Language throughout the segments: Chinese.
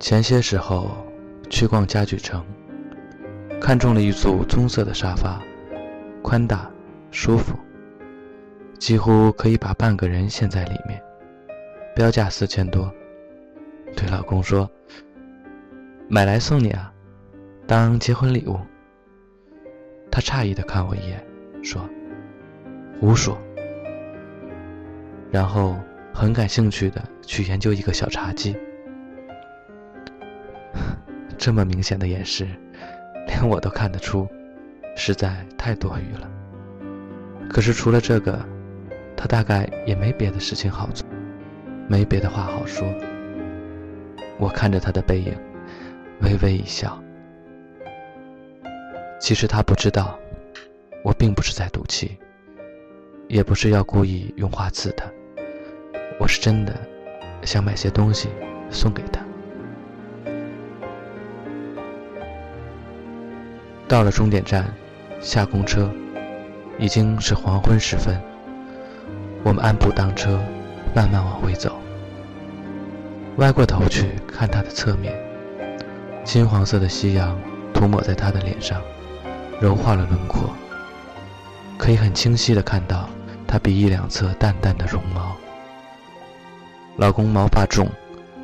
前些时候去逛家具城，看中了一组棕色的沙发，宽大舒服，几乎可以把半个人陷在里面，标价四千多。对老公说：“买来送你啊，当结婚礼物。”他诧异的看我一眼，说：“胡说。”然后很感兴趣的去研究一个小茶几。这么明显的掩饰，连我都看得出，实在太多余了。可是除了这个，他大概也没别的事情好做，没别的话好说。我看着他的背影，微微一笑。其实他不知道，我并不是在赌气，也不是要故意用话刺他。我是真的想买些东西送给他。到了终点站，下公车，已经是黄昏时分。我们按步当车，慢慢往回走。歪过头去看他的侧面，金黄色的夕阳涂抹在他的脸上，柔化了轮廓。可以很清晰地看到他鼻翼两侧淡淡的绒毛。老公毛发重，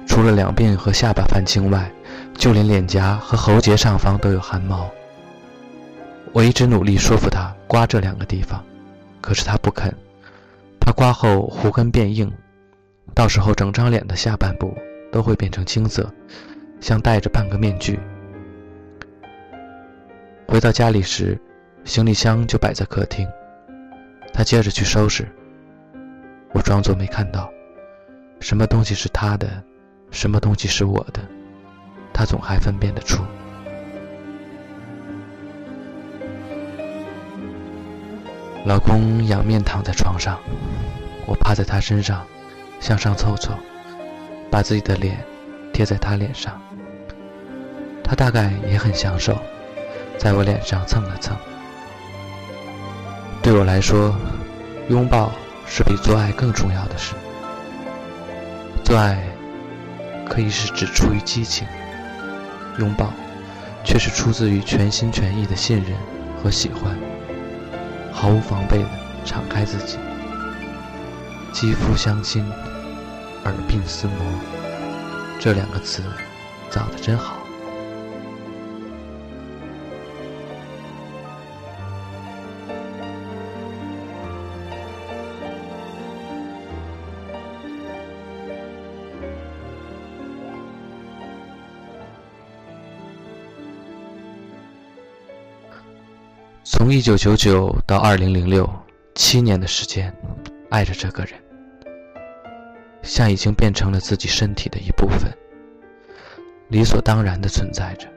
除了两鬓和下巴泛青外，就连脸颊和喉结上方都有汗毛。我一直努力说服他刮这两个地方，可是他不肯，他刮后胡根变硬。到时候，整张脸的下半部都会变成青色，像戴着半个面具。回到家里时，行李箱就摆在客厅，他接着去收拾。我装作没看到，什么东西是他的，什么东西是我的，他总还分辨得出。老公仰面躺在床上，我趴在他身上。向上凑凑，把自己的脸贴在他脸上。他大概也很享受，在我脸上蹭了蹭。对我来说，拥抱是比做爱更重要的事。做爱可以是只出于激情，拥抱却是出自于全心全意的信任和喜欢，毫无防备地敞开自己，肌肤相亲。耳鬓厮磨，这两个词造得真好。从一九九九到二零零六，七年的时间，爱着这个人。像已经变成了自己身体的一部分，理所当然的存在着，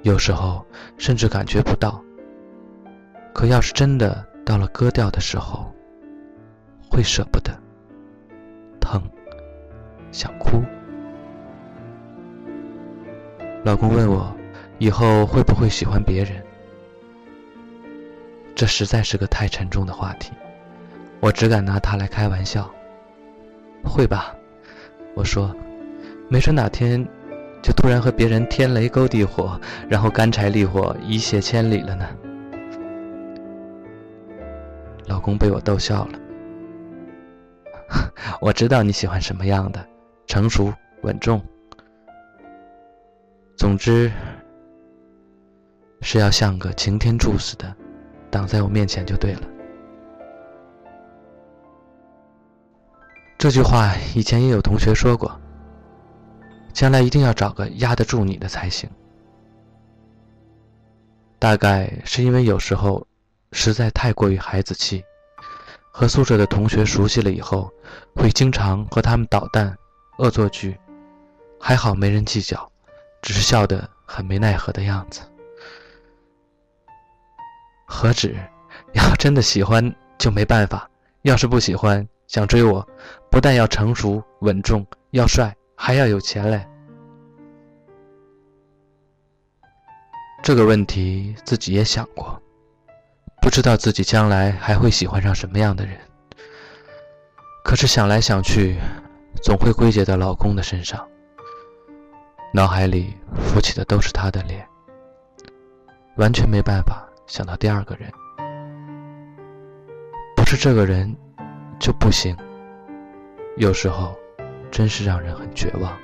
有时候甚至感觉不到。可要是真的到了割掉的时候，会舍不得，疼，想哭。老公问我，以后会不会喜欢别人？这实在是个太沉重的话题，我只敢拿它来开玩笑。会吧，我说，没准哪天就突然和别人天雷勾地火，然后干柴烈火一泻千里了呢。老公被我逗笑了。我知道你喜欢什么样的，成熟稳重。总之，是要像个擎天柱似的，挡在我面前就对了。这句话以前也有同学说过。将来一定要找个压得住你的才行。大概是因为有时候实在太过于孩子气，和宿舍的同学熟悉了以后，会经常和他们捣蛋、恶作剧，还好没人计较，只是笑得很没奈何的样子。何止，要真的喜欢就没办法，要是不喜欢。想追我，不但要成熟稳重，要帅，还要有钱嘞。这个问题自己也想过，不知道自己将来还会喜欢上什么样的人。可是想来想去，总会归结到老公的身上。脑海里浮起的都是他的脸，完全没办法想到第二个人。不是这个人就不行，有时候真是让人很绝望。